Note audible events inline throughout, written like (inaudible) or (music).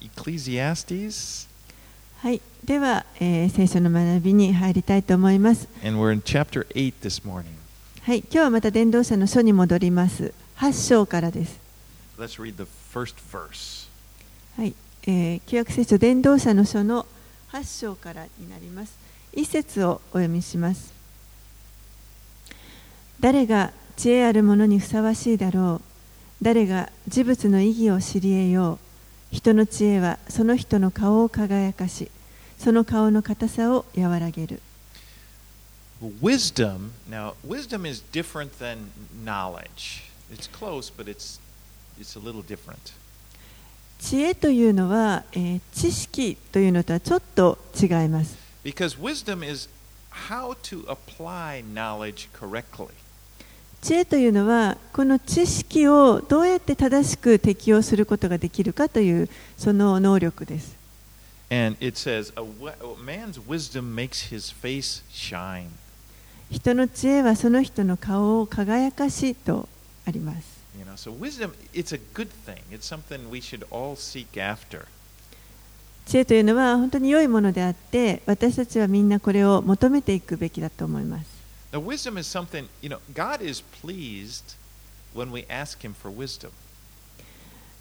in Ecclesiastes, はい、では、えー聖書の学びに入りたいと思います。and we're in chapter 8 this morning. はい、今日はまた伝道者の書に戻ります。8章からです。Let's read the first verse. はい、えー旧約聖書伝道者の書の8章からになります。一節をお読みします。誰が知恵ある者にふさわしいだろう。誰が事物の意義を知り得よう。人の知恵はその人の顔を輝かし、その顔の硬さを和らげる。Wisdom, now, wisdom is different than knowledge. It's close, but it's, it's a little different. 知恵というのは、えー知識というのとはちょっと違います。Because wisdom is how to apply knowledge correctly. 知恵というのはこの知識をどうやって正しく適用することができるかというその能力です。And it says, a, wi- a man's wisdom makes his face shine. 人の知恵はその人の顔を輝かしとあります。You know, so wisdom, it's a good thing. It's something we should all seek after. 知恵というのは本当に良いものであって私たちはみんなこれを求めていくべきだと思います。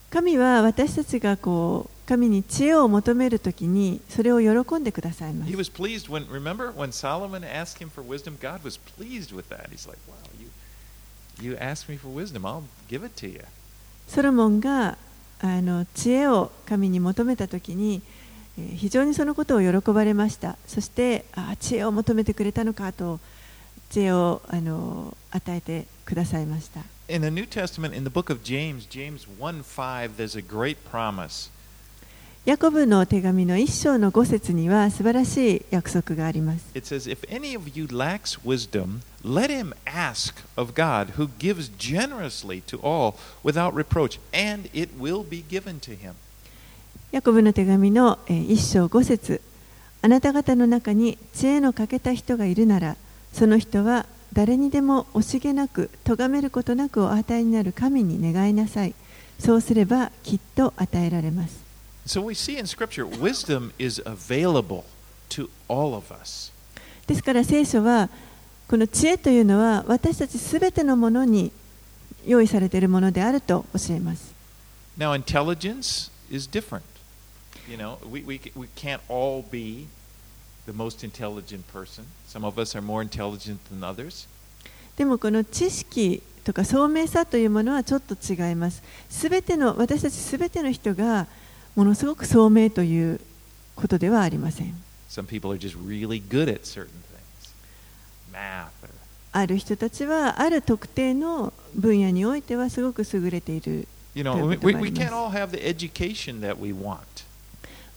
神は私たちが神に知恵を求めるときにそれを喜んでくださいます。ソロモンがあの知恵を神に求めたときに非常にそのことを喜ばれました。そしてあ知恵を求めてくれたのかと。知恵をあの与えてくださいました。In the New Testament, in the book of James, James 1 5, there's a great promise. ヤコブの手紙の一章の五節には素晴らしい約束があります。It says, If any of you lacks wisdom, let him ask of God, who gives generously to all without reproach, and it will be given to him. ヤコブの手紙のえー一章五節あなた方の中に知恵の欠けた人がいるなら、その人は誰にでも惜しげなく、とがめることなくお与えになる神に願いなさい。そうすればきっと与えられます。So、scripture, ですから聖書は、この知恵というのは私たちすべてのものに用意されているものであると教えます。Now, the most intelligent person. Some of us are more intelligent than others. でもこの知識とか聡明さというものはちょっと違います。すべての私たちすべての人がものすごく聡明ということではありません。Some people are just really good at certain things. Math or ある人たちはある特定の分野においてはすごく優れている。You know, we, we, can't all have the education that we want.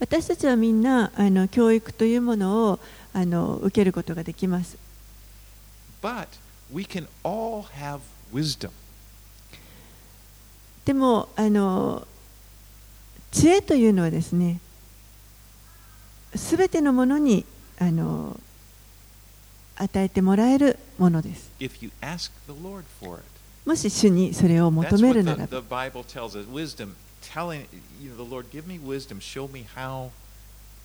私たちはみんなあの教育というものをあの受けることができます。But we can all have wisdom. でもあの知恵というのはですね、すべてのものにあの与えてもらえるものです。if you ask the Lord for it. もし主にそれを求めるなら the ば、Bible tells us. Wisdom, telling you know, the Lord, give me wisdom, show me how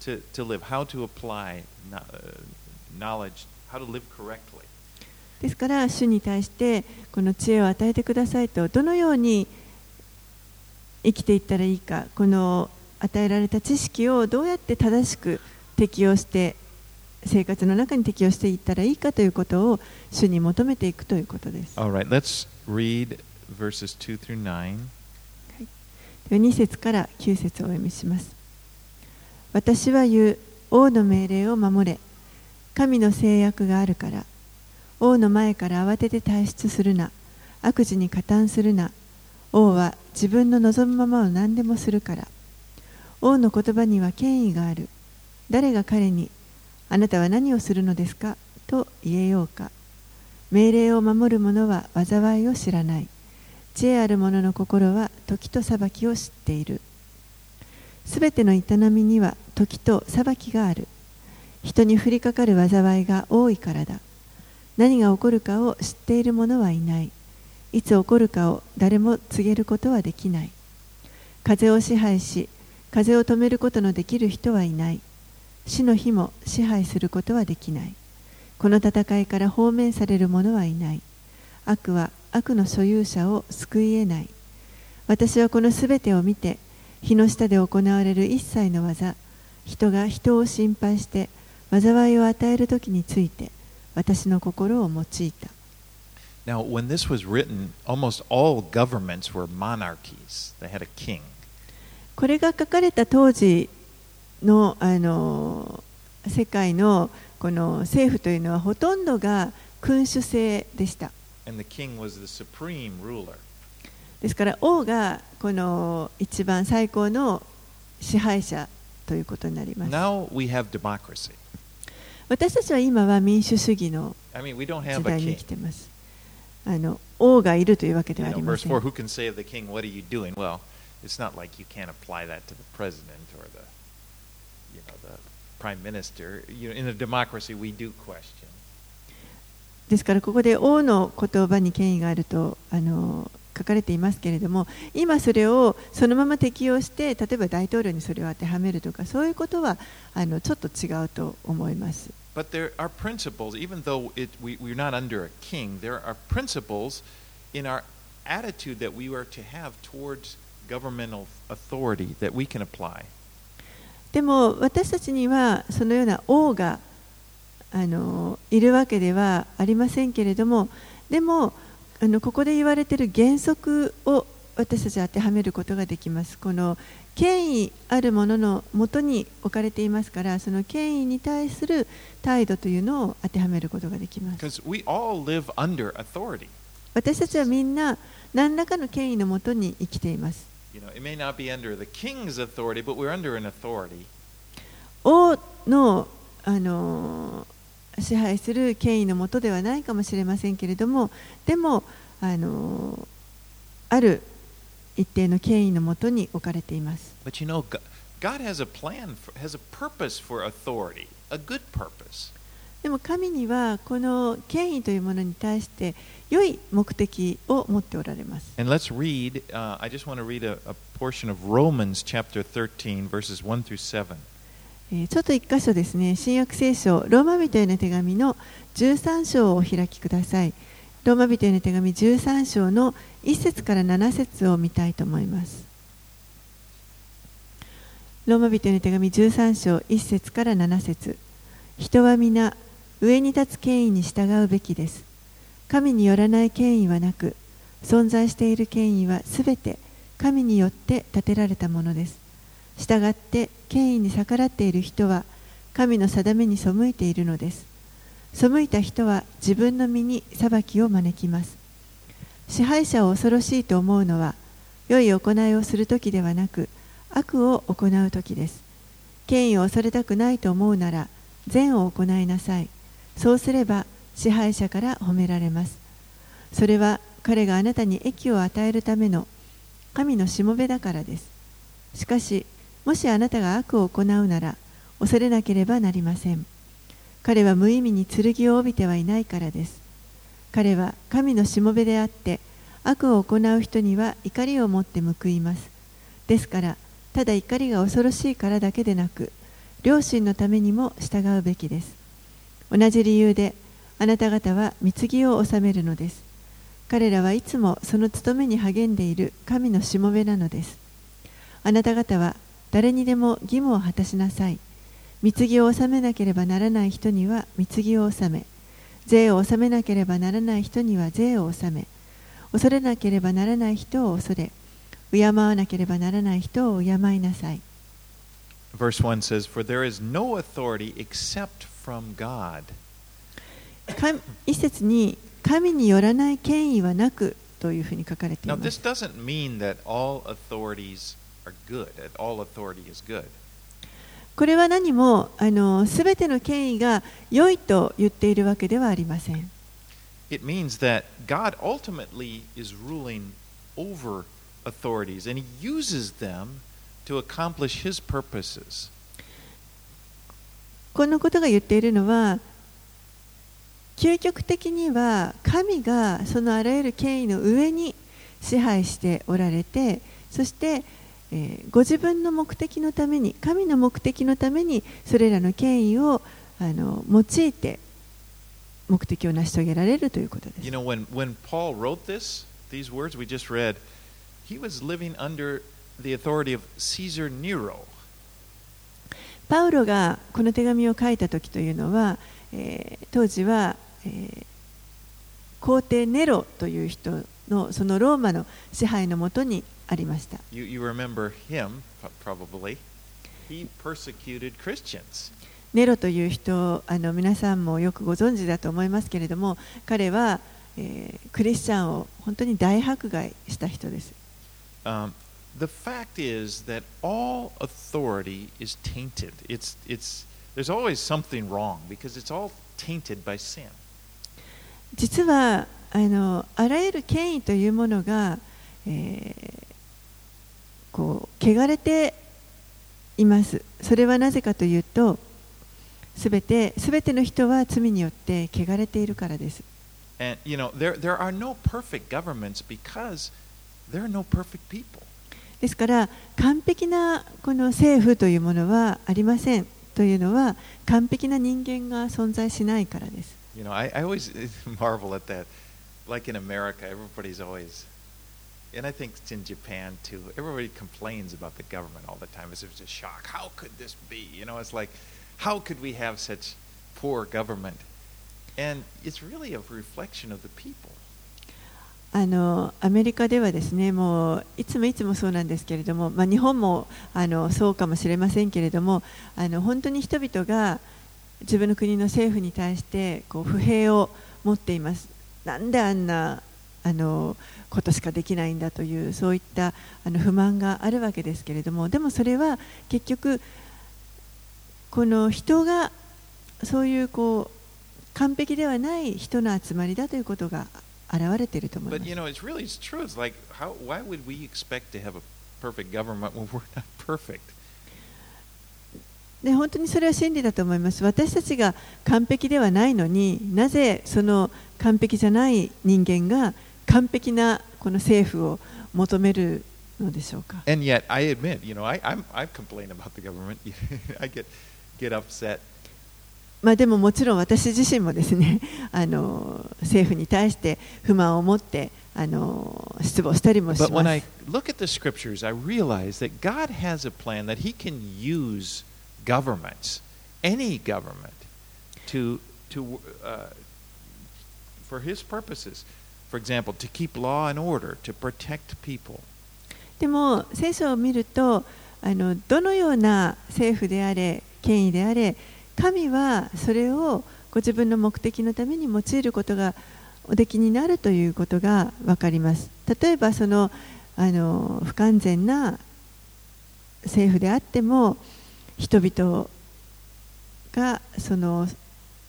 to, to live, how to apply no- uh, knowledge, how to live correctly. ですから主に対してこの知恵を与えてくださいと、どのように生きていったらいいか、この与えられた知識をどうやって正しく適用して、生活の中に適用していったらいいかということを主に求めていくということです。All right, let's read verses 2 through 9. 2節から9節をお読みします。私は言う、王の命令を守れ。神の制約があるから。王の前から慌てて退出するな。悪事に加担するな。王は自分の望むままを何でもするから。王の言葉には権威がある。誰が彼に、あなたは何をするのですか？と言えようか。命令を守る者は災いを知らない。知恵ある者の心は時と裁きを知っている。すべての営みには時と裁きがある。人に降りかかる災いが多いからだ。何が起こるかを知っている者はいない。いつ起こるかを誰も告げることはできない。風を支配し、風を止めることのできる人はいない死の日も支配することはできないこの戦いから放免される者はいない悪は悪の所有者を救い得ない私はこのすべてを見て日の下で行われる一切の技人が人を心配して災いを与える時について私の心を用いた Now, when this was written, almost all governments were monarchies. They had a king. これが書かれた当時のあの世界のこの政府というのはほとんどが君主制でした。And the king was the supreme ruler. ですから王がこの一番最高の支配者ということになります。 Now we have democracy. 私たちは今は民主主義の I mean, we don't 時 have a 代に king. 生きています。あの王がいるというわけで You はあ know, りま verse せん 4, who can say of the king, What are you doing? Well, it's not like you can't apply that to the president or the, you know, the prime minister. You know, in a democracy, we do question. ですからここで王の言葉に権威があるとあの書かれていますけれども今それをそのまま適用して例えば大統領にそれを当てはめるとかそういうことはあのちょっと違うと思います。でも私たちにはそのような王があのいるわけではありませんけれどもでもあのここで言われている原則を私たちは当てはめることができます。この権威あるもののもとに置かれていますからその権威に対する態度というのを当てはめることができます。We. 私たちはみんな何らかの権威のもとに生きています。You know, it may not be under the king's authority, but we're under an authority. 王のあの支配する権威のもとではないかもしれませんけれどもでもあのある一定の権威のもとに置かれています。But you know, Go- God has a plan, for, has a purpose for authority, a good purpose. でも神にはこの権威というものに対して良い目的を持っておられます。And let's read, uh, I just want to read a, a portion of Romans chapter 13, verses 1 through 7. えちょっと一箇所ですね、新約聖書、ローマ人への手紙の13章をお開きください。ローマ人への手紙13章の1節から7節を見たいと思います。ローマ人への手紙13章1節から7節人は皆上に立つ権威に従うべきです。神によらない権威はなく、存在している権威はすべて神によって立てられたものです。したがって権威に逆らっている人は神の定めに背いているのです。背いた人は自分の身に裁きを招きます。支配者を恐ろしいと思うのは良い行いをする時ではなく悪を行う時です。権威を恐れたくないと思うなら善を行いなさい。そうすれば支配者から褒められます。それは彼があなたに益を与えるための神のしもべだからです。しかしもしあなたが悪を行うなら恐れなければなりません。彼は無意味に剣を帯びてはいないからです。彼は神のしもべであって悪を行う人には怒りを持って報います。ですからただ怒りが恐ろしいからだけでなく良心のためにも従うべきです。同じ理由であなた方は貢ぎを納めるのです。彼らはいつもその務めに励んでいる神のしもべなのです。あなた方は誰にでも義務を果たしなさい。貢ぎを納めなければならない人には貢ぎを納め、税を納めなければならない人には税を納め、恐れなければならない人を恐れ、敬わなければならない人を敬いなさい。Verse 1 says, For there is no authority except from God. 神一節に神によらない権威はなくというふうに書かれてい Now, ま this す。doesn't mean that all authorities are good, that all authority is good. これは何もあの全ての権威が良いと言っているわけではありません。It means that God ultimately is ruling over authorities and He uses them to accomplish His purposes. このことが言っているのは究極的には神がそのあらゆる権威の上に支配しておられてそしてえーご自分の目的のために神の目的のためにそれらの権威をあの用いて目的を成し遂げられるということです You know, when, when Paul wrote this, these words we just read, he was living under the authority of Caesar Nero. パウロがこの手紙を書いた時というのは、えー当時は、えー皇帝ネロという人のそのローマの支配のもとにありました You, you remember him, probably. He persecuted Christians. ネロという人あの皆さんもよくご存知だと思いますけれども彼は、えークリスチャンを本当に大迫害した人です Um, the fact is that all authority is tainted. It's, it's, there's always something wrong because it's all tainted by sin. 実はあのあらゆる権威というものが、えーこう汚れています。それはなぜかというとすべてすべての人は罪によって汚れているからです、ですから完璧なこの政府というものはありませんというのは完璧な人間が存在しないからです。and I think it's in Japan too, everybody complains about the government all the time as if it's a shock. How could this be? You know, it's like, how could we have such poor government? And it's really a reflection of the people. あのアメリカではですねもういつもいつもそうなんですけれども、まあ、日本もあのそうかもしれませんけれどもあの本当に人々が自分の国の政府に対してこう不平を持っています。なんであんなあの ことしかできないんだというそういったあの不満があるわけですけれどもでもそれは結局この人がそういうこう完璧ではない人の集まりだということが現れていると思いま But す you。know, it's really it's true. It's like, how, why would we expect to have a perfect government when we're not perfect? で本当にそれは真理だと思います。私たちが完璧ではないのになぜその完璧じゃない人間が完璧なこの政府を求めるのでしょうか。And yet, I admit, you know, I, I'm, I complain about the government. I get, get upset. まあでももちろん私自身もですねあの政府に対して不満を持ってあの失望したりもし But ま when す I。look at the scriptures, I realize that God has a plan that He can use governments, any government, to, to, uh, for His purposes. For example, to keep law and order, to protect people. でも聖書を見るとあのどのような政府であれ権威であれ神はそれをご自分の目的のために用いることがおできになるということが分かります例えばそのあの不完全な政府であっても人々がその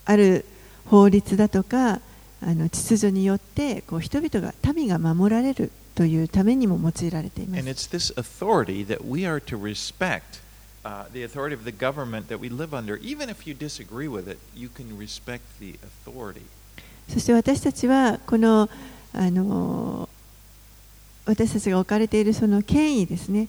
ある法律だとかあの秩序によってこう人々が民が守られるというためにも用いられています And。it's this authority that we are to respect. Uh, the authority of the government that we live under, even if you disagree with it, you can respect the authority. そして私たちはこのあの私たちが置かれているその権威ですね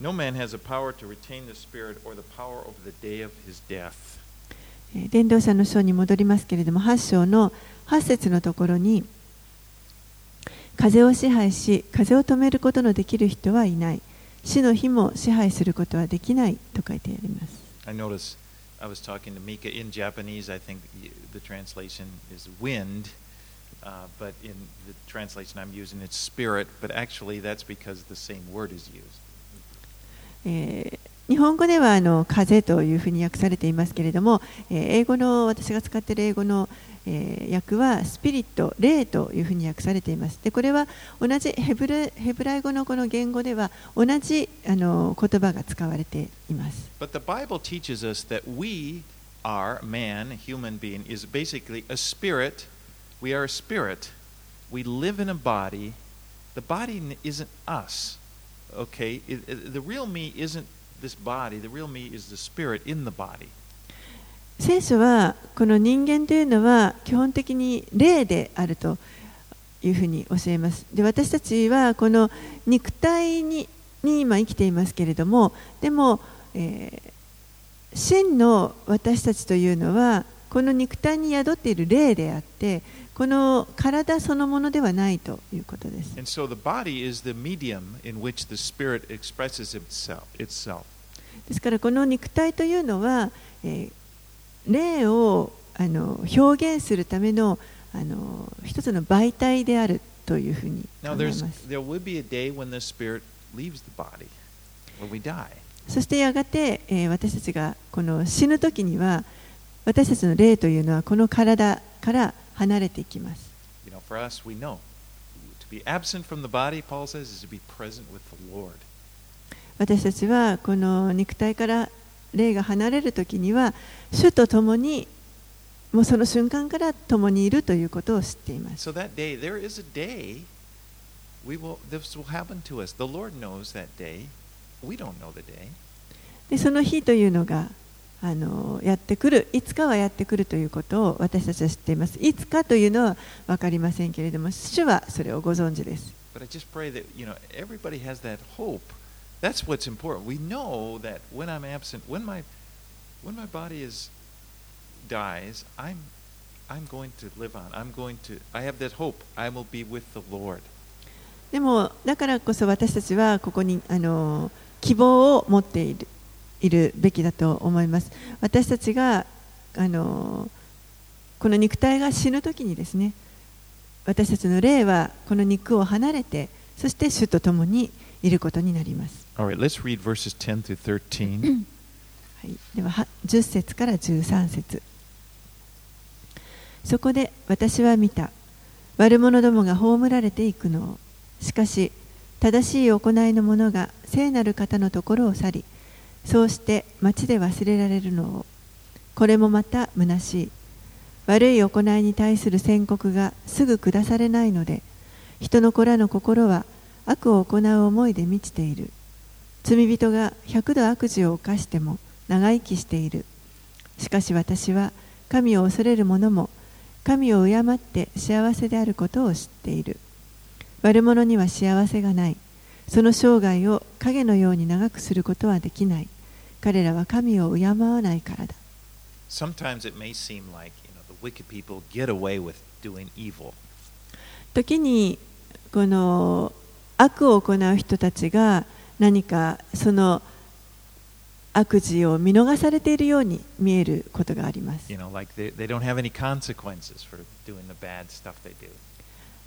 no man has the power to retain the spirit or the power over the day of his death. えー伝道者の書に戻りますけれども8章の8節のところに風を支配し風を止めることのできる人はいない死の日も支配することはできないと書いてあります I noticed I was talking to Mika in Japanese. I think the translation is wind, uh, but in the translation I'm using it's spirit, but actually that's because the same word is used. えー日本語ではあの風というふうに訳されていますけれども、えー英語の私が使っている英語の、えー訳はスピリット、霊というふうに訳されています。でこれは同じヘブルヘブライ語のこの言語では同じあの言葉が使われています。But the Bible teaches us that we are man, human being, is basically a spirit. We are a spirit. We live in a body. The body isn't us. Okay? It- it- the real me isn't this body. The real me is the spirit in the body. 聖書はこの人間というのは基本的に霊であるというふうに教えます。で私たちはこの肉体にに今生きていますけれどもでも、えー真の私たちというのはこの肉体に宿っている霊であってこの体そのものではないということです。ですから、この肉体というのは、えー、霊をあの表現するための,あの一つの媒体であるというふうに考えます。Now, そしてやがて、えー、私たちがこの死ぬ時には、私たちの霊というのは、この体から、離れていきます。You know, for us, we know to be absent from the body, Paul says, is to be present with the Lord. 私たちはこの肉体から霊が離れる時には主と共にもうその瞬間から共にいるということを知っています。So that day, there is a day we will this will happen to us. The Lord knows that day. We don't know the day. でその日というのがあのやってくるいつかはやってくるということを私たちは知っていますいつかというのは分かりませんけれども主はそれをご存知です But I just pray that you know everybody has that hope. That's what's important. We know that when I'm absent, when my when my body is dies, I'm I'm going to live on. I'm going to I have that hope. I will be with the Lord. でもだからこそ私たちはここにあの希望を持っているいるべきだと思います。私たちがあのこの肉体が死ぬ時にですね私たちの霊はこの肉を離れてそして主と共にいることになります。All right, let's read verses 10 through 13. (clears throat) はい、ではは10節から13節。そこで私は見た。悪者どもが葬られていくのを。しかし正しい行いの者が聖なる方のところを去りそうして町で忘れられるのを。これもまた虚しい。悪い行いに対する宣告がすぐ下されないので人の子らの心は悪を行う思いで満ちている。罪人が百度悪事を犯しても長生きしている。しかし私は神を恐れる者も神を敬って幸せであることを知っている。悪者には幸せがない。その生涯を影のように長くすることはできない。彼らは神を敬わないからだ Sometimes it may seem like you know the wicked people get away with doing evil. 時にこの悪を行う人たちが何かその悪事を見逃されているように見えることがあります You know, like they, they don't have any consequences for doing the bad stuff they do.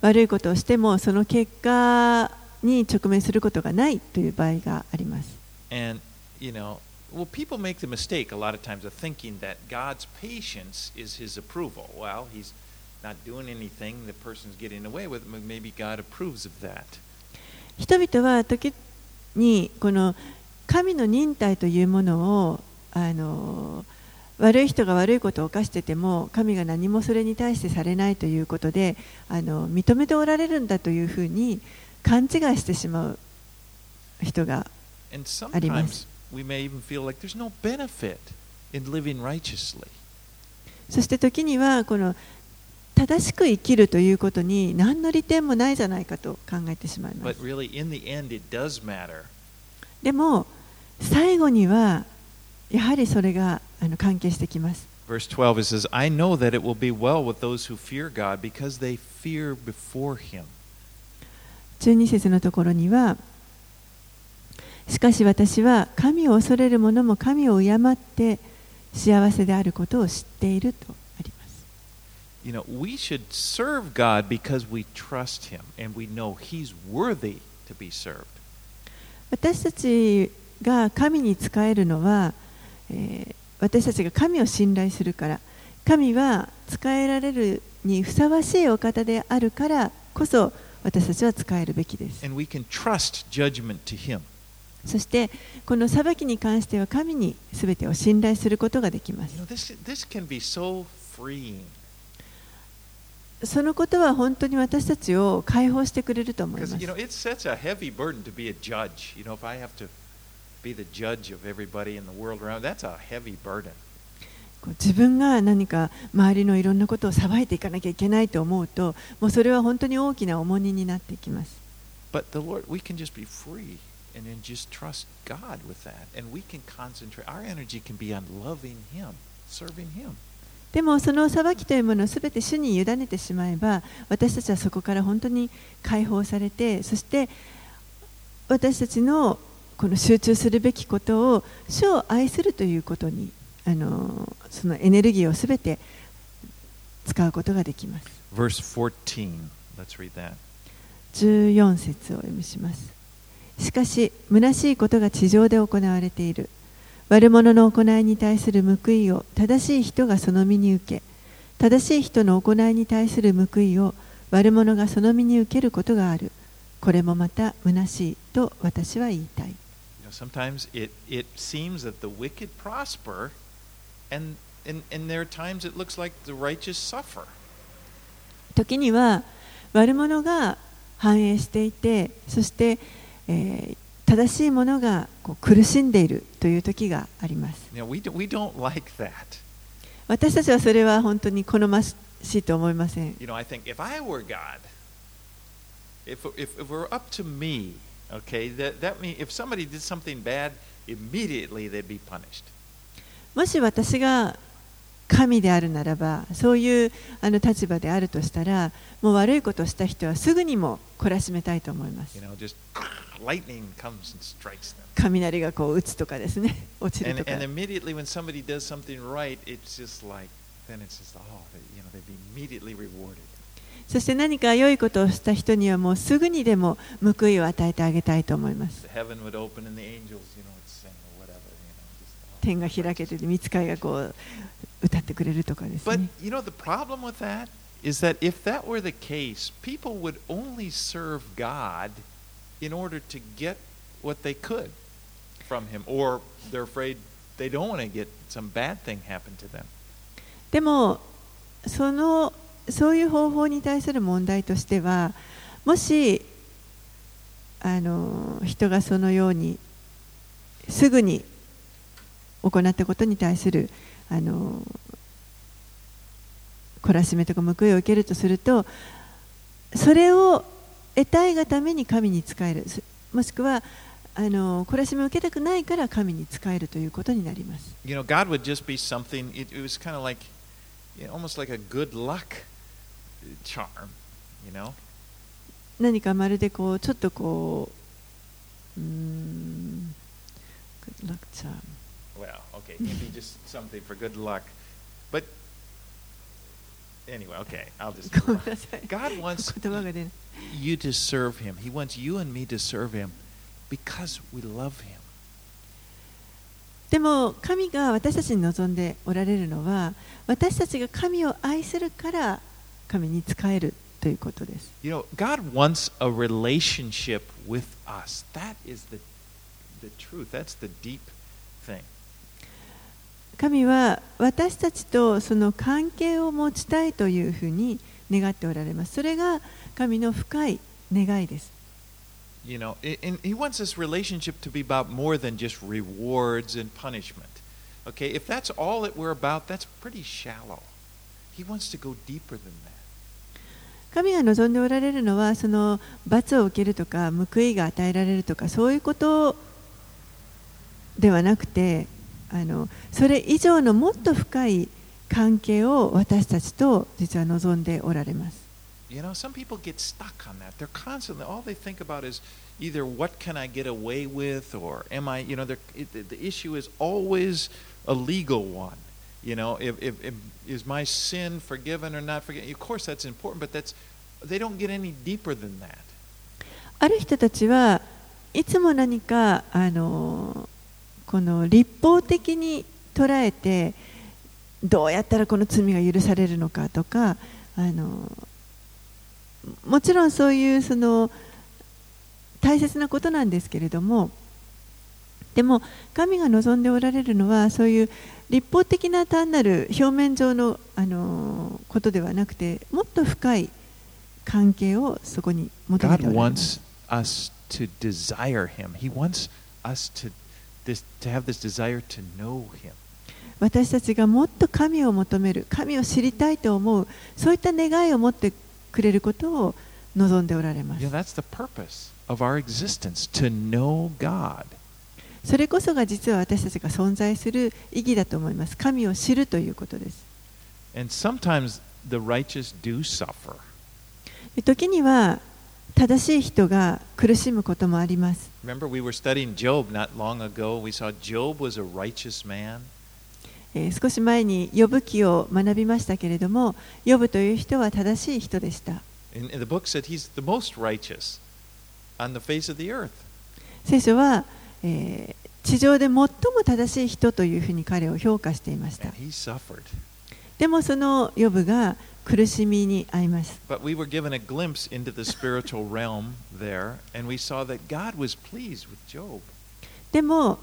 悪いことをしてもその結果に直面することがないという場合があります And, you know, well, people make the mistake a lot of times of thinking that God's patience is his approval. Well, he's not doing anything, the person's getting away with it, maybe God approves of that. 人々は時にこの神の忍耐というものをあの悪い人が悪いことを犯してても神が何もそれに対してされないということであの認めておられるんだというふうに勘違いしてしまう人があります。We may even feel like there's no benefit in living righteously. そして時にはこの正しく生きるということに何の利点もないじゃないかと考えてしまいます really, end. でも最後にはやはりそれがあの関係してきます Verse 12, it says, I know that it will be well with those who fear God because they fear before him. 12節のところにはしかし私は神を恐れる者も神を敬って幸せであることを知っているとあります You know, we should serve God because we trust him and we know he's worthy to be served. 私たちが神に仕えるのは、えー私たちが神を信頼するから神は仕えられるにふさわしいお方であるからこそ私たちは使えるべきです。And we can trust judgment to Him. そしてこの裁きに関しては神に全てを信頼することができます。そのことは本当に私たちを解放してくれると思います。自分が何か周りのいろんなことを裁いていかなきゃいけないと思うと、もうそれは本当に大きな重荷になってきます。でもその裁きというものを全て主に委ねてしまえば私たちはそこから本当に解放されてそして私たちの,この集中するべきことを主を愛するということにあのそのエネルギーを全て使うことができます。14. 節を読みします。しかし虚しいことが地上で行われている。悪者の行いに対する報いを正しい人がその身に受け正しい人の行いに対する報いを悪者がその身に受けることがある。これもまた虚しいと私は言いたい。Sometimes it, it seems that the wicked prosper, and, and, and there are times it looks like the righteous suffer. 時には悪者が繁栄していてそして、え、正しいものがこう苦しんでいるという時があります。私たちはそれは本当に好ましいと思いません。もし私が神であるならば、そういうあの立場であるとしたら、もう悪いことをした人はすぐにも懲らしめたいと思います。Lightning comes and strikes them. 雷がこう打つとかですね落ちる And, とか and immediately when somebody does something right, it's just like, then it's just, oh, they, you know, they'd be immediately rewarded. そして何か良いことをした人にはもうすぐにでも報いを与えてあげたいと思います and oh. 天が開けて見つかいがこう歌ってくれるとかです But ね you know the problem with that is that if that were the case, people would only serve God in order to get what they could from Him, or they're afraid they don't want to get some bad thing happen to them. でもそのそういう方法に対する問題としてはもしあの人がそのようにすぐに行ったことに対するあの懲らしめとか報いを受けるとするとそれを得たいがために神に仕えるすもしくはあの懲らしめを受けたくないから神に仕えるということになります。You know, God would just be something, it, it was kind of like, almost like a good luck charm, you know? 何かまるでこうちょっとこううーん good luck charm Well, okay, it can be just something for good luck. But anyway, okay, I'll just. (laughs) ごめんなさい God wants 言(laughs) 葉が出ない you to serve Him. He wants you and me to serve Him because we love Him. でも神が私たちに望んでおられるのは私たちが神を愛するから神に仕えるということです You know, God wants a relationship with us. That is the, the truth. That's the deep thing. 神は私たちとその関係を持ちたいというふうに願っておられますそれが神の深い願いです You know, and He wants this relationship to be about more than just rewards and punishment. Okay, if that's all that we're about, that's pretty shallow. He wants to go deeper than that. 神が望んでおられるのはその罰を受けるとか報いが与えられるとかそういうことではなくてあのそれ以上のもっと深い関係を私たちと実は望んでおられます。You know, some people get stuck on that. They're constantly, all they think about is either what can I get away with or am I, you know, it, the- the issue is always a legal one. You know, if, if, if is my sin forgiven or not forgiven? Of course, that's important, but that's they don't get any deeper than that. ある人たちはいつも何かあのこの立法的に捉えてどうやったらこの罪が許されるのかとかあのもちろんそういうその大切なことなんですけれどもでも神が望んでおられるのはそういう立法的な単なる表面上のあのことではなくてもっと深い関係をそこに求めておられま wants。us to desire Him. He wants us to 私たちがもっと神を求める、神を知りたいと思う、そういった願いを持ってくれることを望んでおられます。それこそが実は私たちが存在する意義だと思います。神を知るということです。時には正しい人が苦しむこともあります。少し前に、呼ぶ記を学びましたけれども、呼ぶという人は正しい人でした。聖書は、地上で最も正しい人というふうに彼を評価していました。でも、そのヨブが、苦しみに遭います But we were given a glimpse into the spiritual realm there, and we saw that God was pleased with Job. でも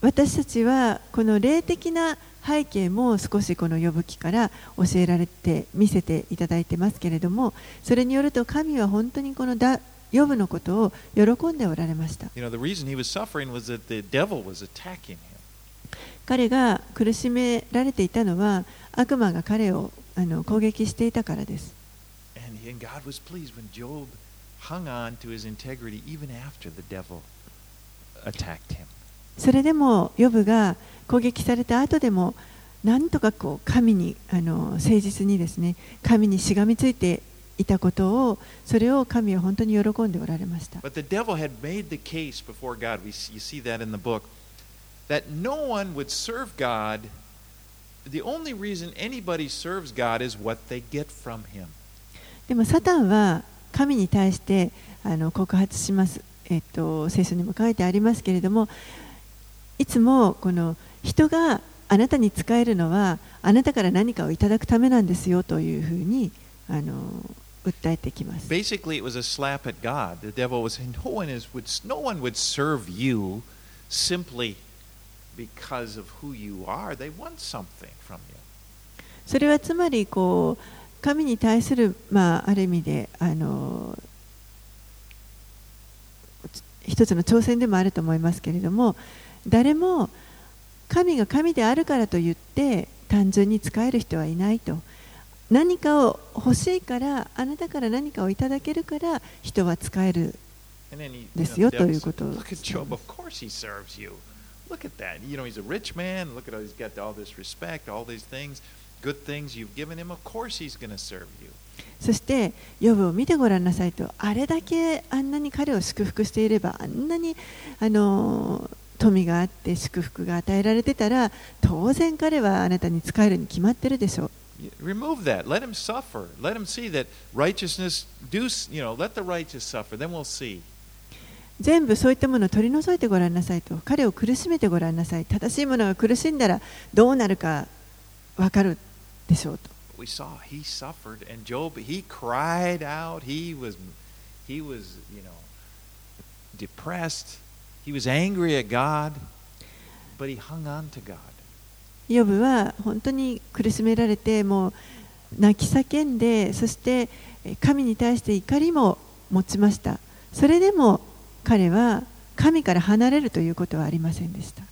私たちはこの霊的な背景も少しこの呼ぶ記から教えられて見せていただいてますけれどもそれによると神は本当にこのだ呼ぶのことを喜んでおられました You know, the reason he was suffering was that the devil was attacking him. 彼が苦しめられていたのは悪魔が彼をあの攻撃していたからです。それでも、ヨブが攻撃された後でも、なんとかこう神にあの誠実にですね神にしがみついていたことを、それを神は本当に喜んでおられました。that no one would serve God. The only reason anybody serves God is what they get from Him. でもサタンは神に対してあの告発します、えっと、聖書にも書いてありますけれどもいつもこの人があなたに使えるのはあなたから何かをいただくためなんですよというふうにあの訴えてきます Basically, it was a slap at God. The devil was saying, "No one is would no one would serve you simply because of who you are. They want something from you." それはつまりこう神に対する、まあ、ある意味であの一つの挑戦でもあると思いますけれども誰も神が神であるからといって単純に使える人はいないと何かを欲しいからあなたから何かをいただけるから人は使えるですよということを Look at that. You know, he's a rich man. Look at how he's got all this respect, all these things, good things you've given him. Of course he's going to serve you. そしてヨブを見てごらんなさいとあれだけあんなに彼を祝福していればあんなにあの富があって祝福が与えられてたら当然彼はあなたに使えるに決まってるでしょう Remove that. Let him suffer. Let him see that righteousness do, you know, let the righteous suffer. Then we'll see. 全部そういったものを取り除いてごらんなさいと彼を苦しめてごらんなさい正しいものが苦しんだらどうなるか分かるでしょうと We saw he suffered and Job he cried out. He was he was, you know, depressed. He was angry at God, but he hung on to God. ヨブは本当に苦しめられてもう泣き叫んでそしてえ神に対して怒りも持ちましたそれでも彼は神から離れるということはありませんでした。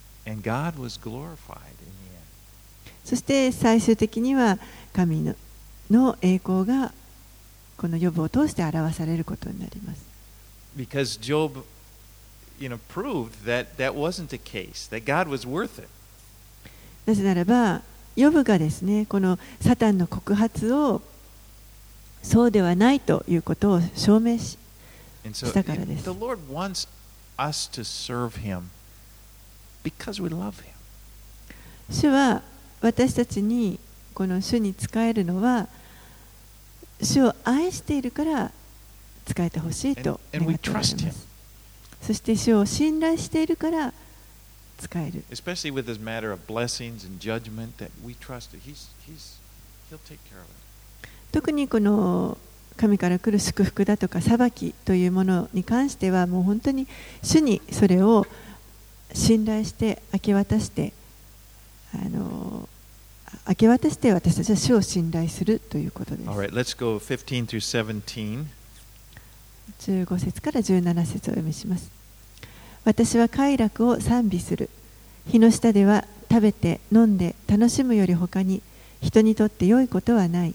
そして最終的には神の栄光がこの予防を通して表されることになります。なぜならば、ヨブがですね、このサタンの告発をそうではないということを証明ししたからです the Lord wants us to serve him because we love him. 主は私たちにこの主に仕えるのは主を愛しているから仕えてほしいと願っておられ trust him. ますそして主を信頼しているから使える Especially with this matter of blessings and judgment that we trust that he's, he's, he'll take care of it. 特にこの神から来る祝福だとか裁きというものに関してはもう本当に主にそれを信頼して明け渡してあの明け渡して私たちは主を信頼するということです。Right, let's go 15 through 17. 15節から17節をお読みします。私は快楽を賛美する。日の下では食べて飲んで楽しむより他に人にとって良いことはない。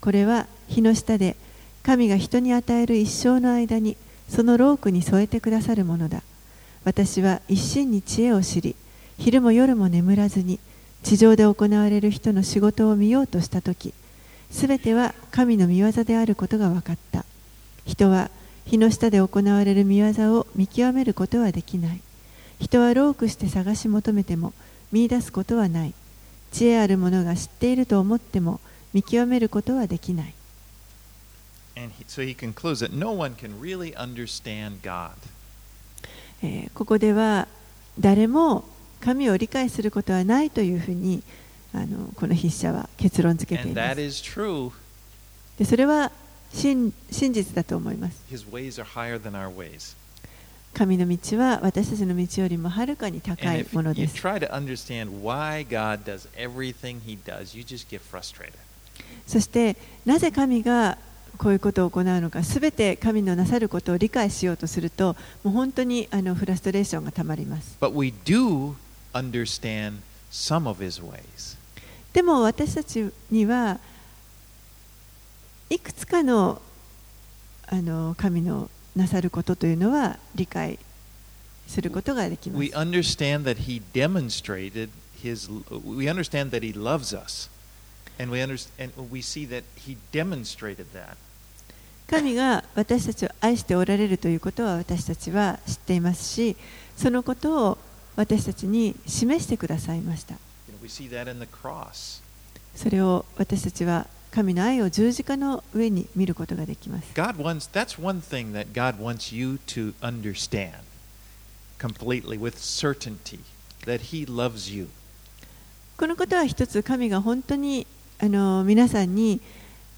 これは日の下で神が人に与える一生の間にそのロークに添えてくださるものだ。私は一心に知恵を知り昼も夜も眠らずに地上で行われる人の仕事を見ようとしたときすべては神の御業であることが分かった。人は日の下で行われる見業を見極めることはできない。人はロークして探し求めても見出すことはない。知恵ある者が知っていると思っても見極めることはできない。And he, so he concludes it no one can really understand God. ここでは誰も神を理解することはないというふうにあのこの筆者は結論付けています。でそれは真,真実だと思います。神の道は私たちの道よりもはるかに高いものです。そして、なぜ神がこういうことを行うのかすべて神のなさることを理解しようとするともう本当にあのフラストレーションがたまります But we do understand some of his ways. でも私たちにはいくつかのあの神のなさることというのは理解することができます We understand that he demonstrated his we understand that he loves us. And we understand and we see that he demonstrated that. 神が私たちを愛しておられるということは私たちは知っていますしそのことを私たちに示してくださいました。それを私たちは神の愛を十字架の上に見ることができます。Wants, このことは一つ神が本当にあの皆さんに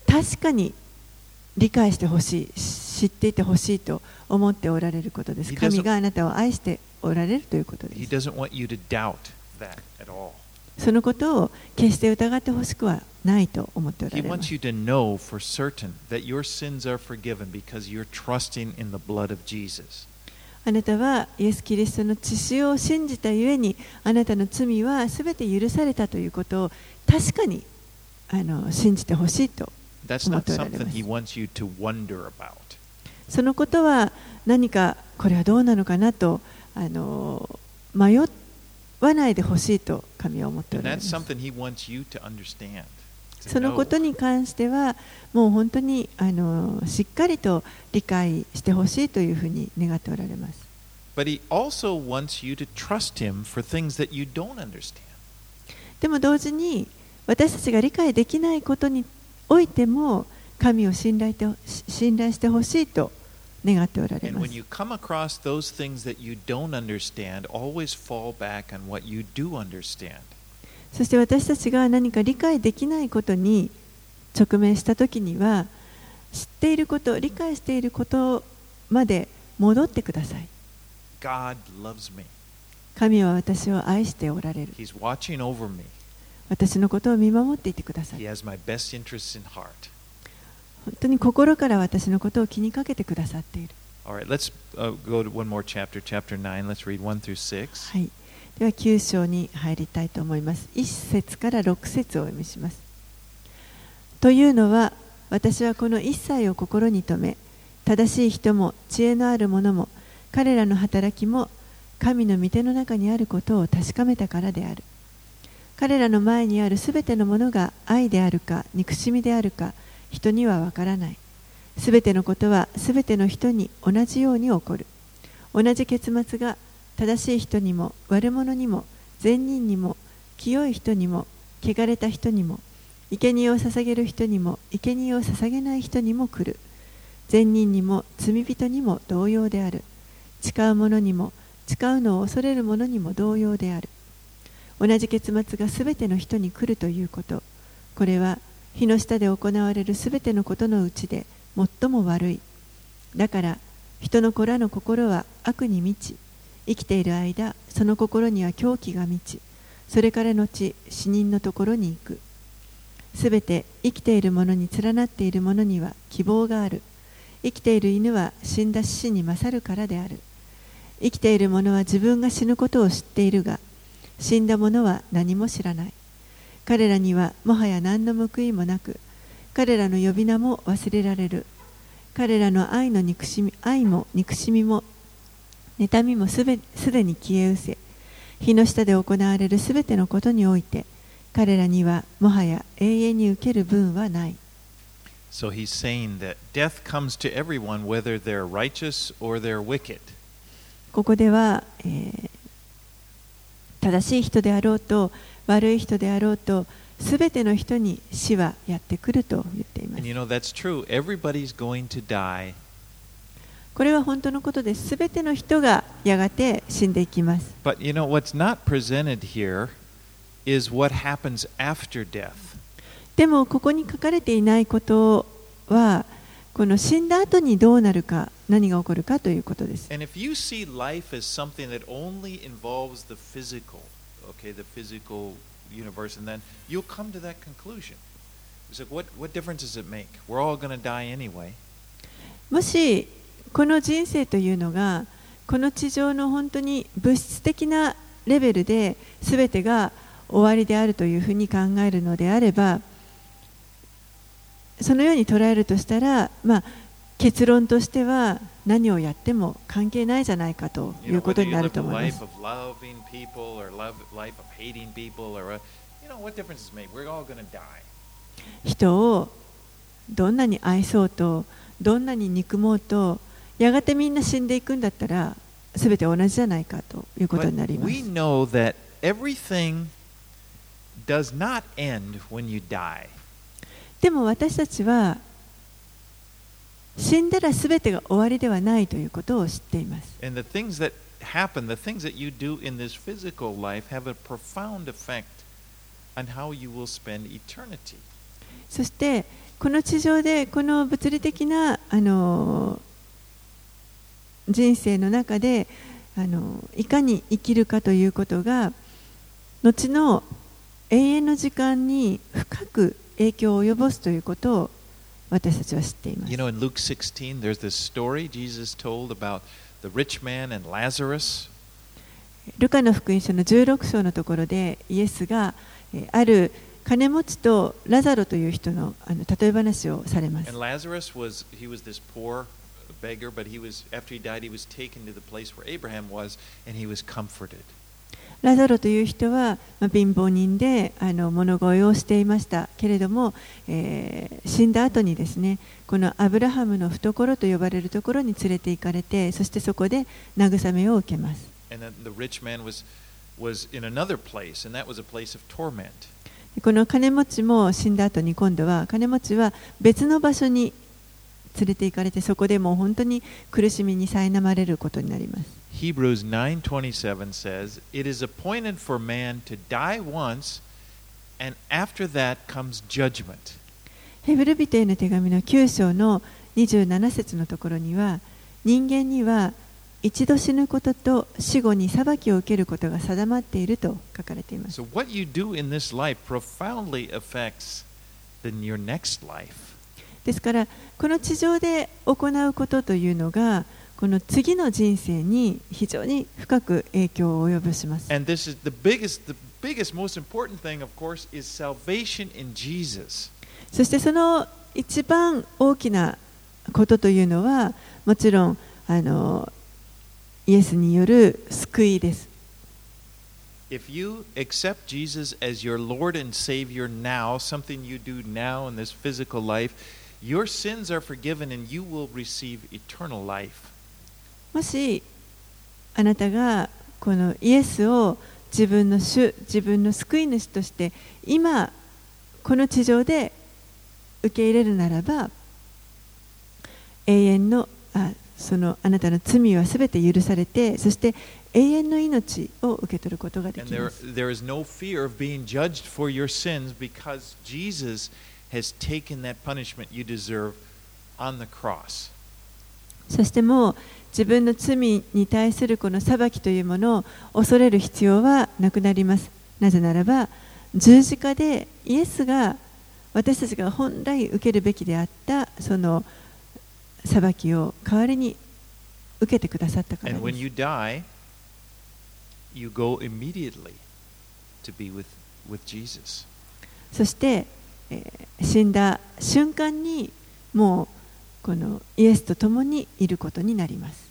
確かに理解してほしい知っていてほしいと思っておられることです神があなたを愛しておられるということです.そのことを決して疑ってほしくはないと思っておられます.あなたはイエス・キリストの血潮を信じたゆえにあなたの罪はすべて許されたということを確かにあの信じてほしいとそのことは何かこれはどうなのかなと迷わないでほしいと神は思っております。そのことに関してはもう本当にしっかりと理解してほしいというふうに願っておられます。でも同時に私たちが理解できないことにおいても神を信頼信頼してほしいと願っておられます.そして私たちが何か理解できないことに直面したときには知っていること理解していることまで戻ってください.神は私を愛しておられる私のことを見守っていてください.本当に心から私のことを気にかけてくださっている All right, let's uh, go to one more chapter, chapter 9. Let's read 1 through 6. はい、では9章に入りたいと思います。1節から6節をお読みします。というのは、私はこの一切を心に留め、正しい人も知恵のある者も、彼らの働きも神の御手の中にあることを確かめたからである。彼らの前にあるすべてのものが愛であるか憎しみであるか人にはわからない。すべてのことはすべての人に同じように起こる。同じ結末が正しい人にも悪者にも善人にも清い人にも汚れた人にも生贄を捧げる人にも生贄を捧げない人にも来る善人にも罪人にも同様である誓う者にも誓うのを恐れる者にも同様である同じ結末がすべての人に来るということ。これは火の下で行われるすべてのことのうちで最も悪い。だから人の子らの心は悪に満ち生きている間その心には狂気が満ちそれから後死人のところに行く。すべて生きている者に連なっている者には希望がある。生きている犬は死んだ獅子に勝るからである。生きている者は自分が死ぬことを知っているが死んだ者は何も知らない。彼らにはもはや何の報いもなく彼らの呼び名も忘れられる。彼らの愛の憎しみ愛も憎しみも妬みもすでに消え失せ火の下で行われるすべてのことにおいて彼らにはもはや永遠に受ける分はない。So he's saying that death comes to everyone, whether they're righteous or they're wicked. ここでは、えー正しい人であろうと悪い人であろうと全ての人に死はやってくると言っています。これは本当のことです。全ての人がやがて死んでいきます。でもここに書かれていないことは、この死んだ後にどうなるか、何が起こるかということです。もし、この人生というのが、この地上の本当に物質的なレベルで全てが終わりであるというふうに考えるのであれば、そのように捉えるとしたら、まあ、結論としては何をやっても関係ないじゃないかということになると思います。人をどんなに愛そうと、どんなに憎もうと、やがてみんな死んでいくんだったら、すべて同じじゃないかということになります。でも私たちは死んだらすべてが終わりではないということを知っています。そしてこの地上でこの物理的なあの人生の中であのいかに生きるかということが後の永遠の時間に深く影響を及ぼすということを私たちは知っています You。know, in Luke 16, there's this story Jesus told about the rich man and Lazarus. ルカの福音書の16章のところでイエスがえーある金持ちとラザロという人のあの例え話をされます And。Lazarus was, he was this poor beggar, but he was, after he died, he was taken to the place where Abraham was, and he was comforted. ラザロという人は、まあ、貧乏人であの物乞いをしていました。けれども、えー死んだ後にですねこのアブラハムの懐と呼ばれるところに連れて行かれてそしてそこで慰めを受けます。この金持ちも死んだ後に今度は金持ちは別の場所に連れて行かれてそこでもう本当に苦しみに苛まれることになりますヘブルビ人への手紙の9章の27節のところには、人間には一度死ぬことと死後に裁きを受けることが定まっていると書かれています。ですから、この地上で行うことというのが、この次の人生に非常に深く影響を及ぼします And this is the biggest the biggest most important thing of course is salvation in Jesus. そしてその一番大きなことというのはもちろんあのイエスによる救いです If you accept Jesus as your Lord and Savior now, something you do now in this physical life, your sins are forgiven and you will receive eternal life. もしあなたがこのイエスを自分の主自分の救い主として今この地上で受け入れるならば永遠のあそのあなたの罪はすべて許されて、そして永遠の命を受け取ることができ there, ます。there is no fear of being judged for your sins because Jesus has taken that punishment you deserve on the cross. そしてもう自分の罪に対するこの裁きというものを恐れる必要はなくなります。なぜならば十字架でイエスが私たちが本来受けるべきであったその裁きを代わりに受けてくださったからです。die, with, with. そして、えー死んだ瞬間にもうこのイエスと共にいることになります。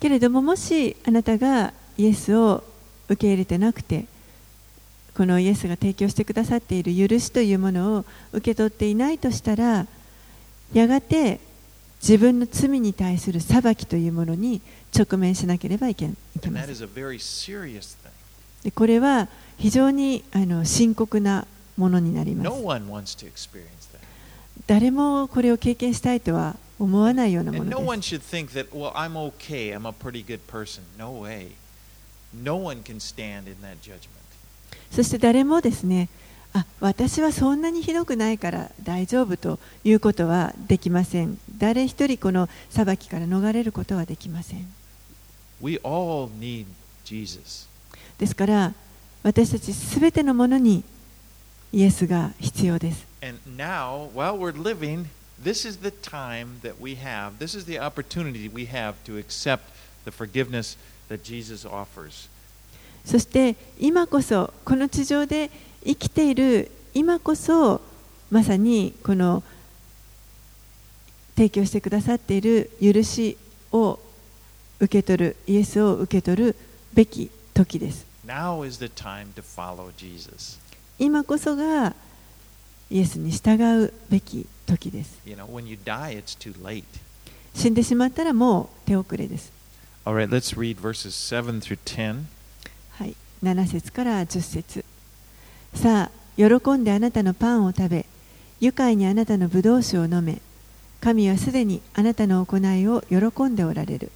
けれどももしあなたがイエスを受け入れてなくてこのイエスが提供してくださっている許しというものを受け取っていないとしたらやがて自分の罪に対する裁きというものに直面しなければいけません。これは非常にあの深刻なものになります。誰もこれを経験したいとは思わないようなものです。そして誰もですねあ私はそんなにひどくないから大丈夫ということはできません。誰一人この裁きから逃れることはできません。We all need Jesus. ですから私たちすべてのものにイエスが必要です。Now, living, this is the time that we have, this is the opportunity we have to accept the forgiveness that Jesus offers. そして今こそこの地上で生きている今こそまさにこの提供してくださっている許しを受け取るイエスを受け取るべき時です。今こそがイエスに従うべき時です。死んでしまったらもう手遅れです。はい7節から10節。さあ、喜んであなたのパンを食べ、愉快にあなたのブドウ酒を飲め、神はすでにあなたの行いを喜んでおられる。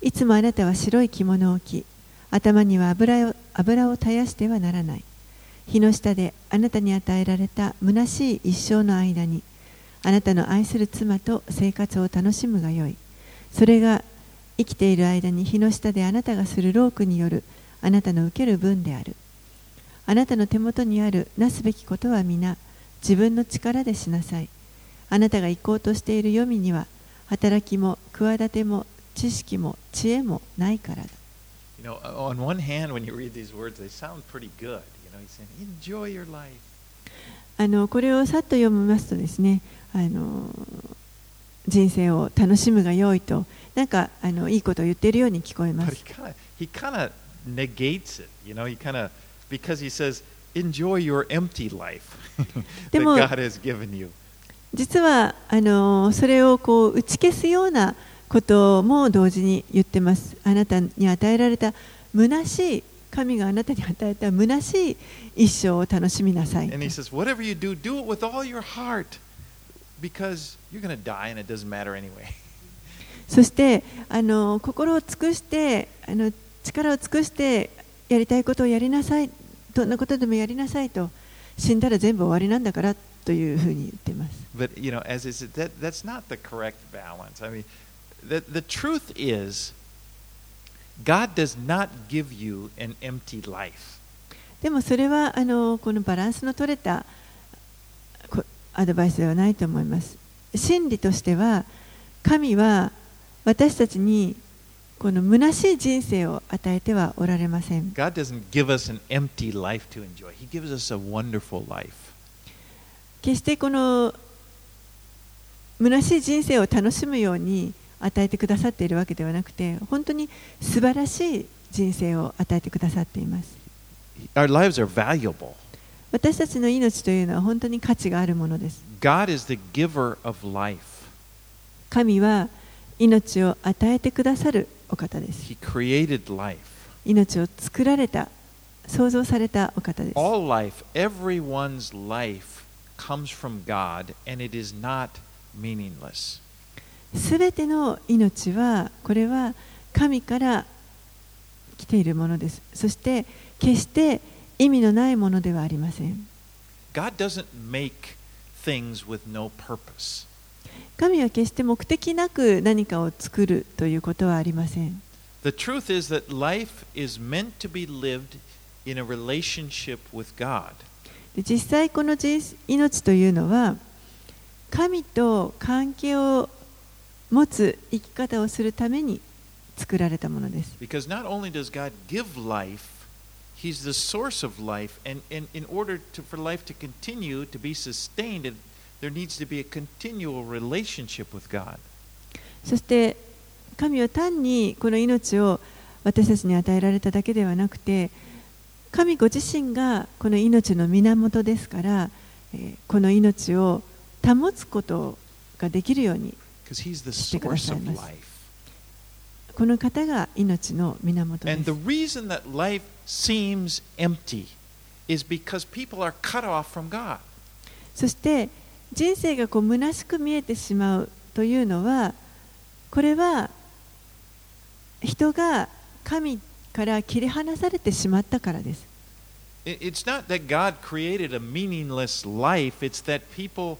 いつもあなたは白い着物を着、頭には油を油を絶やしてはならない。日の下であなたに与えられた虚しい一生の間に、あなたの愛する妻と生活を楽しむがよい。それが生きている間に日の下であなたがする労苦によるあなたの受ける分である。あなたの手元にあるなすべきことは皆自分の力でしなさい。あなたが行こうとしている読みには働きも企ても知識も知恵もないからだ。これをさっと読みますとですね人生を楽しむが良いとなんかいいことを言っているように聞こえます。because he says, enjoy your empty life (laughs) that 実はあのそれをこう打ち消すようなことも同時に言ってます。あなたに与えられた虚しい、神があなたに与えた虚しい一生を楽しみなさい。(laughs) そしてあの、心を尽くしてあの、力を尽くして、やりたいことをやりなさいどんなことでもやりなさいと死んだら全部終わりなんだからというふうに言っています。But you know, as I said, that that's not the correct balance. I mean, the the truth is, God does not give you an empty life. でもそれはあのこのバランスの取れたこアドバイスではないと思います。真理としては神は私たちにこの虚しい人生を与えてはおられません。God doesn't give us an empty life to enjoy. He gives us a wonderful life. 決してこの虚しい人生を楽しむように与えてくださっているわけではなくて本当に素晴らしい人生を与えてくださっています Our lives are valuable. 私たちの命というのは本当に価値があるものです God is the giver of life. 神は命を与えてくださるお方です He created life. 命を作られた創造されたお方です All life, everyone's life comes from God and it is not meaningless. すべての命はこれは神から来ているものですそして決して意味のないものではありません God doesn't make things with no purpose. 神は決して目的なく何かを作るということはありません The truth is that life is meant to be lived in a relationship with God. で実際この人命というのは神と関係を持つ生き方をするために作られたものです Because not only does God give life, He's the source of life, and, and in order to, for life to continue, to be sustained, it, そして神は単にこの命を私たちに与えられただけではなくて神ご自身がこの命の源ですからこの命を保つことができるようにこの方が命の源。そして人生がこう虚しく見えてしまうというのはこれは人が神から切り離されてしまったからです It- It's not that God created a meaningless life, it's that people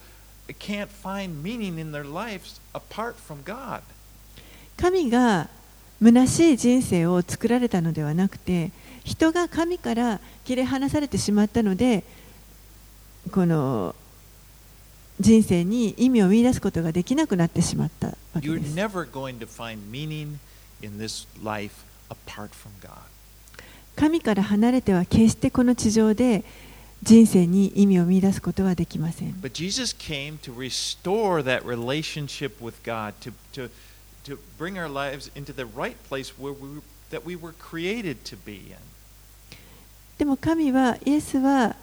can't find meaning in their lives apart from God. 神が虚しい人生を作られたのではなくて人が神から切り離されてしまったのでこの人生に意味を見出すことができなくなってしまった。神から離れては決してこの地上で人生に意味を見出すことはできません。でも神は、イエスは、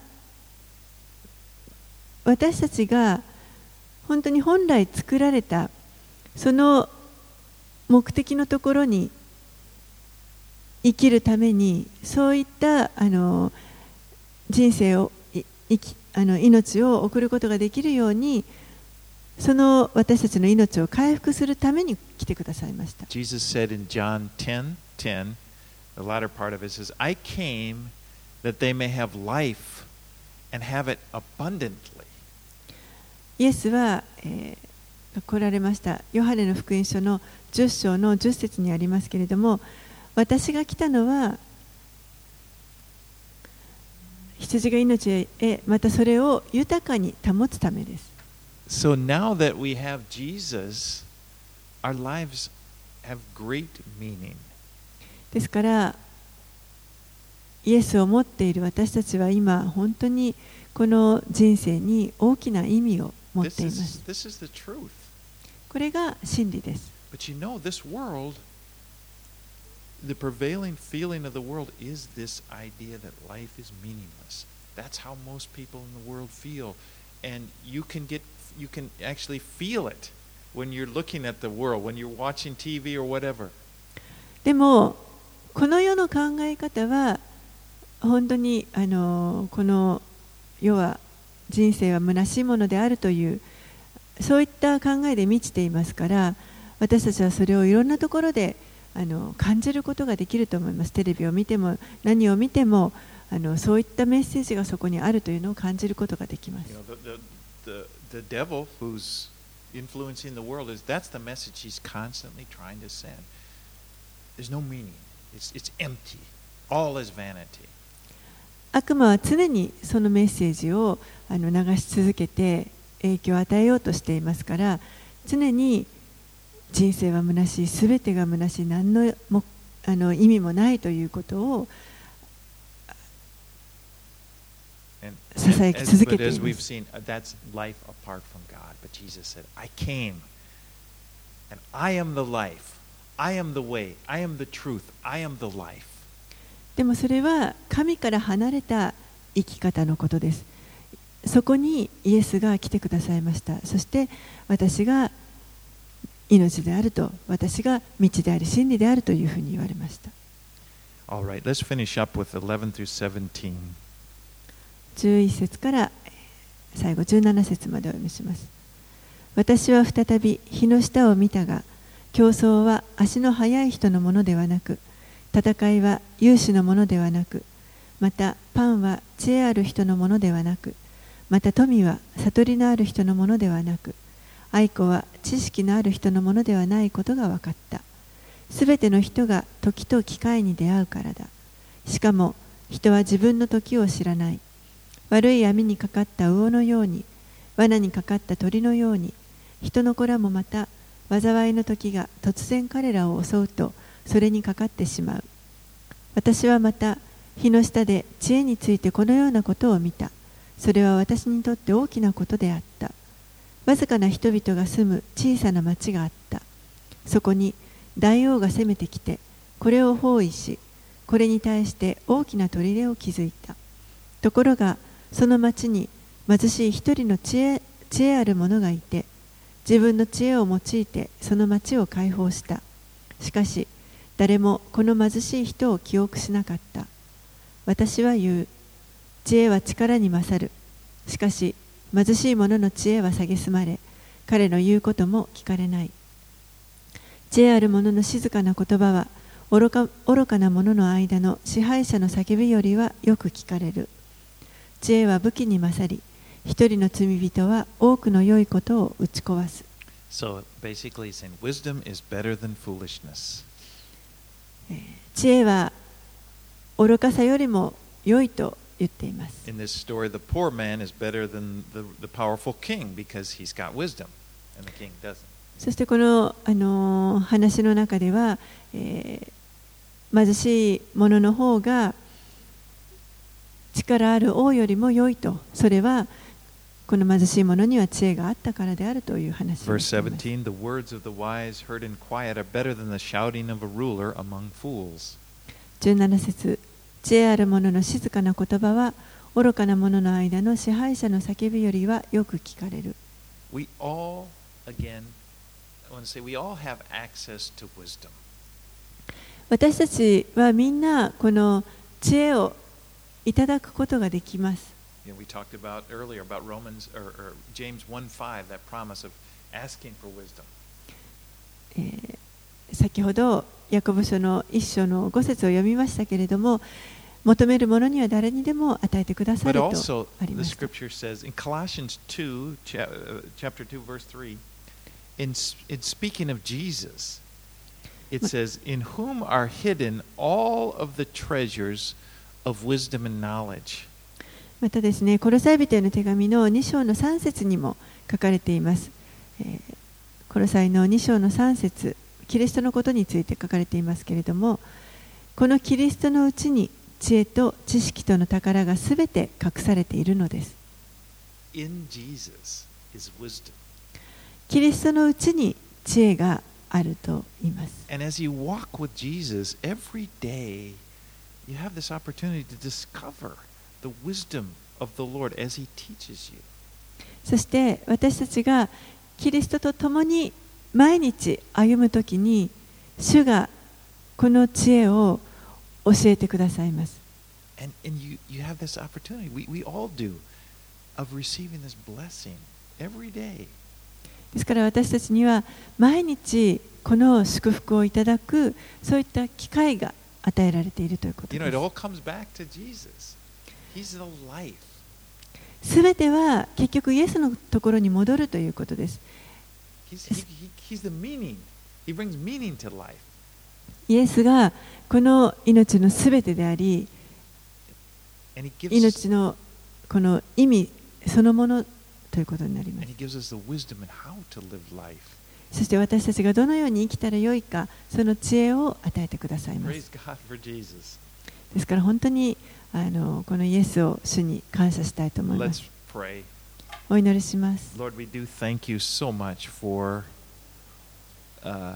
私たちが本当に本来作られたその目的のところに生きるためにそういったあの人生をい生きあの命を送ることができるようにその私たちの命を回復するために来てくださいました。Jesus said in John 10 10, the latter part of it says, I came that they may have life and have it abundantly. イエスは、えー来られました。ヨハネの福音書の10章の10節にありますけれども、私が来たのは、羊が命へ、またそれを豊かに保つためです。So now that we have Jesus, our lives have great meaning. ですから、イエスを持っている私たちは今、本当にこの人生に大きな意味を持っ This ていま is, す。 this is the truth. これが真理です。 But you know, this world, the prevailing feeling of the world is this idea that life is meaningless. That's how most people in the world feel. And you can get, you can actually feel it when you're looking at the world, when you're watching TV or whatever. でもこの世の考え方は本当にあのこの世は 人生は虚しいものであるというそういった考えで満ちていますから私たちはそれをいろんなところであの感じることができると思います。テレビを見ても何を見てもあのそういったメッセージがそこにあるというのを感じることができます。悪魔は常にそのメッセージをあの流し続けて影響を与えようとしていますから常に人生はむなしい全てがむなしい何の,もあの意味もないということをささやき続けています。でもそれは神から離れた生き方のことです。そこにイエスが来てくださいました。そして私が命であると私が道であり真理であるというふうに言われました。All right, let's finish up with 11 through 17. 11節からえー最後17節までお読みします私は再び日の下を見たが競争は足の速い人のものではなく戦いは勇士のものではなくまたパンは知恵ある人のものではなくまた富は悟りのある人のものではなく愛子は知識のある人のものではないことが分かった。すべての人が時と機会に出会うからだ。しかも人は自分の時を知らない。悪い網にかかった魚のように罠にかかった鳥のように人の子らもまた災いの時が突然彼らを襲うとそれにかかってしまう。私はまた日の下で知恵についてこのようなことを見た。それは私にとって大きなことであった。わずかな人々が住む小さな町があった。そこに大王が攻めてきてこれを包囲しこれに対して大きな砦を築いた。ところがその町に貧しい一人の知恵知恵ある者がいて自分の知恵を用いてその町を解放した。しかし誰もこの貧しい人を記憶しなかった。私は言う。知恵は力に勝る。しかし貧しい者の知恵は蔑まれ彼の言うことも聞かれない。知恵ある者の静かな言葉は愚か愚かな者の間の支配者の叫びよりはよく聞かれる。知恵は武器に勝り一人の罪人は多くの良いことを打ち壊す。So basically, saying wisdom is better than foolishness. 知恵は愚かさよりも良いと言っています In this story, the poor man is better than the, the powerful king because he's got wisdom, and the king doesn't. そしてこの、あのー話の中では、えー貧しい者の方が力ある王よりも良いとそれはこの貧しい者には知恵があったからであるという話を Verse しています17 The words of the wise heard in quiet are better than the shouting of a ruler among fools. 17節知恵ある者の静かな言葉は愚かな者の間の支配者の叫びよりはよく聞かれる。私たちはみんなこの知恵をいただくことができます。先ほど、ヤコブ書の一章の5節を読みましたけれども、求める者には誰にでも与えてくださるとあります。It says, またですね、コロサイ人への手紙の2章の3節にも書かれています。えー、コロサイの2章の3節キリストのことについて書かれていますけれども、このキリストのうちに知恵と知識との宝がすべて隠されているのです.キリストのうちに知恵があると言います And as you walk with Jesus every day, you have this opportunity to discover the wisdom of the Lord as He teaches you. そして私たちがキリストと共に毎日歩むときに主がこの知恵を教えてくださいます。ですから私たちには毎日この祝福をいただくそういった機会が与えられているということです。べては結局イエスのところに戻るということです。イエスがこの命のすべてであり命のこの意味そのものということになります.そして私たちがどのように生きたらよいかその知恵を与えてくださいます.ですから本当にあのこのイエスを主に感謝したいと思います.お祈りします Lord, we do thank you so much for uh,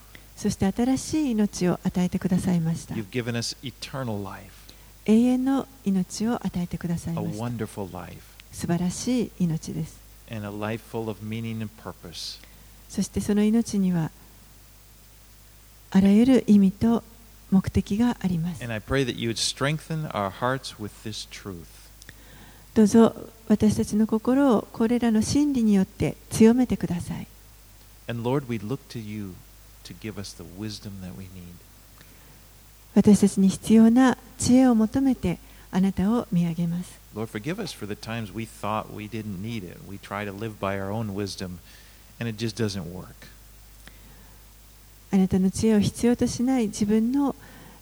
そして新しい命を与えてくださいました。永遠の命を与えてくださいました。素晴らしい命です。そしてその命にはあらゆる意味と目的があります。どうぞ私たちの心をこれらの真理によって強めてください。to give us the wisdom that we need. 私たちに必要な知恵を求めてあなたを見上げます Lord, forgive us for the times we thought we didn't need it. We try to live by our own wisdom, and it just doesn't work. あなたの知恵を必要としない自分の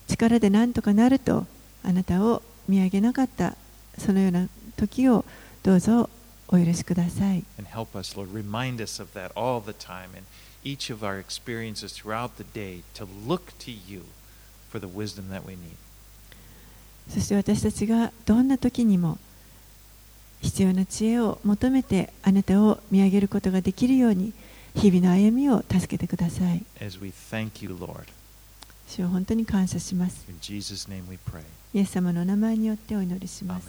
力で何とかなるとあなたを見上げなかったそのような時をどうぞお許しください And help us, Lord. Remind us of that all the time in そして私たちがどんな時にも必要な知恵を求めてあなたを見上げることができるように日々の歩みを助けてください。You, Lord, 主を本当に感謝します。イエス様のお名前によってお祈りします。